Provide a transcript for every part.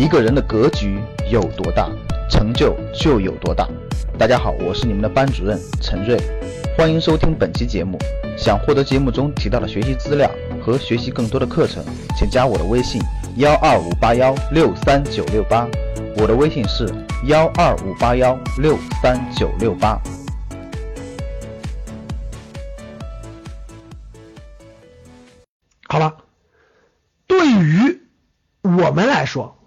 一个人的格局有多大，成就就有多大。大家好，我是你们的班主任陈瑞，欢迎收听本期节目。想获得节目中提到的学习资料和学习更多的课程，请加我的微信幺二五八幺六三九六八。我的微信是幺二五八幺六三九六八。好了，对于我们来说，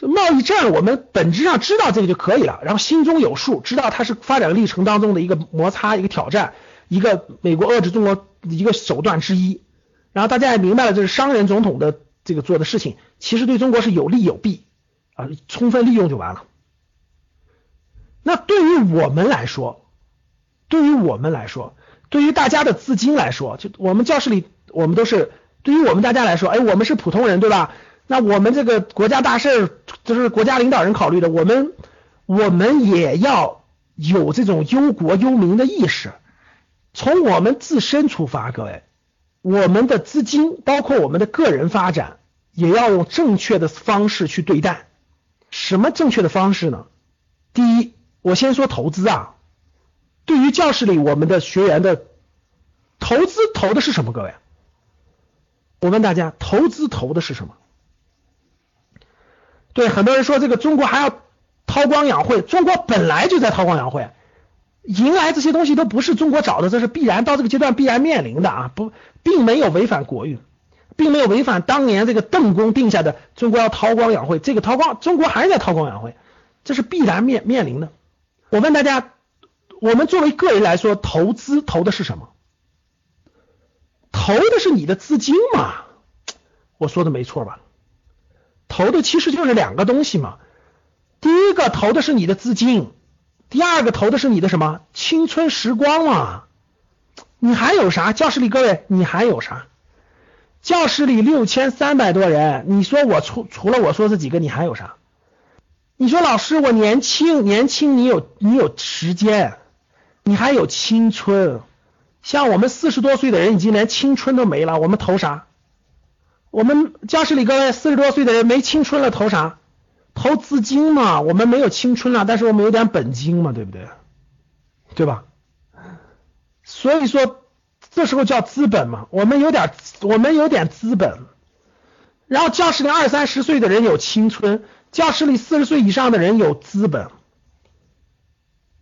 就贸易战，我们本质上知道这个就可以了，然后心中有数，知道它是发展历程当中的一个摩擦、一个挑战，一个美国遏制中国一个手段之一。然后大家也明白了，这是商人总统的这个做的事情，其实对中国是有利有弊啊，充分利用就完了。那对于我们来说，对于我们来说，对于大家的资金来说，就我们教室里。我们都是对于我们大家来说，哎，我们是普通人，对吧？那我们这个国家大事就是国家领导人考虑的，我们我们也要有这种忧国忧民的意识。从我们自身出发，各位，我们的资金包括我们的个人发展，也要用正确的方式去对待。什么正确的方式呢？第一，我先说投资啊。对于教室里我们的学员的投资，投的是什么？各位？我问大家，投资投的是什么？对，很多人说这个中国还要韬光养晦，中国本来就在韬光养晦，迎来这些东西都不是中国找的，这是必然到这个阶段必然面临的啊，不，并没有违反国运，并没有违反当年这个邓公定下的中国要韬光养晦，这个韬光，中国还是在韬光养晦，这是必然面面临的。我问大家，我们作为个人来说，投资投的是什么？投的是你的资金嘛？我说的没错吧？投的其实就是两个东西嘛。第一个投的是你的资金，第二个投的是你的什么青春时光嘛？你还有啥？教室里各位，你还有啥？教室里六千三百多人，你说我除除了我说这几个，你还有啥？你说老师，我年轻年轻，你有你有时间，你还有青春。像我们四十多岁的人，已经连青春都没了，我们投啥？我们教室里各位四十多岁的人没青春了，投啥？投资金嘛。我们没有青春了，但是我们有点本金嘛，对不对？对吧？所以说这时候叫资本嘛。我们有点，我们有点资本。然后教室里二三十岁的人有青春，教室里四十岁以上的人有资本，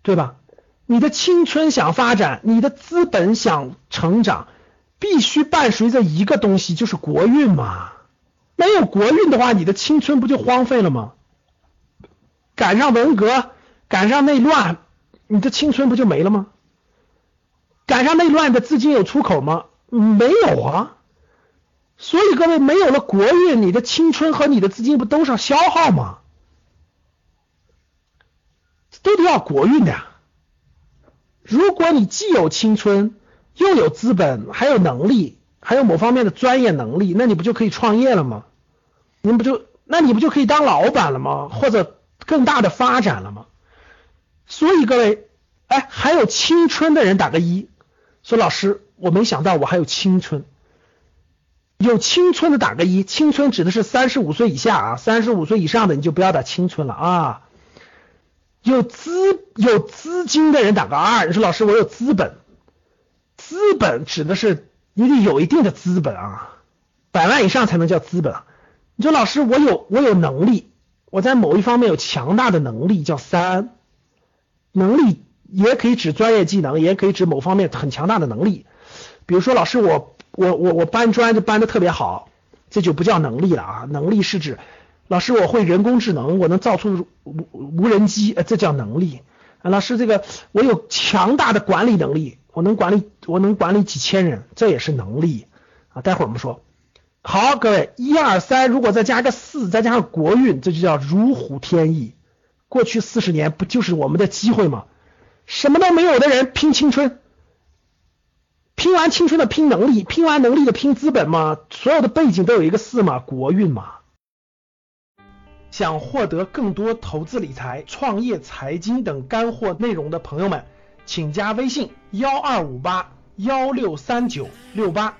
对吧？你的青春想发展，你的资本想成长，必须伴随着一个东西，就是国运嘛。没有国运的话，你的青春不就荒废了吗？赶上文革，赶上内乱，你的青春不就没了吗？赶上内乱的资金有出口吗？没有啊。所以各位，没有了国运，你的青春和你的资金不都是消耗吗？都得要国运的呀。如果你既有青春，又有资本，还有能力，还有某方面的专业能力，那你不就可以创业了吗？你不就，那你不就可以当老板了吗？或者更大的发展了吗？所以各位，哎，还有青春的人打个一，说老师，我没想到我还有青春。有青春的打个一，青春指的是三十五岁以下啊，三十五岁以上的你就不要打青春了啊。有资有资金的人打个二，你说老师我有资本，资本指的是你得有一定的资本啊，百万以上才能叫资本。你说老师我有我有能力，我在某一方面有强大的能力叫三，能力也可以指专业技能，也可以指某方面很强大的能力。比如说老师我我我我搬砖就搬的特别好，这就不叫能力了啊，能力是指。老师，我会人工智能，我能造出无无人机，呃，这叫能力。老师，这个我有强大的管理能力，我能管理，我能管理几千人，这也是能力啊。待会儿我们说。好，各位，一二三，如果再加个四，再加上国运，这就叫如虎添翼。过去四十年不就是我们的机会吗？什么都没有的人拼青春，拼完青春的拼能力，拼完能力的拼资本嘛。所有的背景都有一个四嘛，国运嘛。想获得更多投资理财、创业、财经等干货内容的朋友们，请加微信：幺二五八幺六三九六八。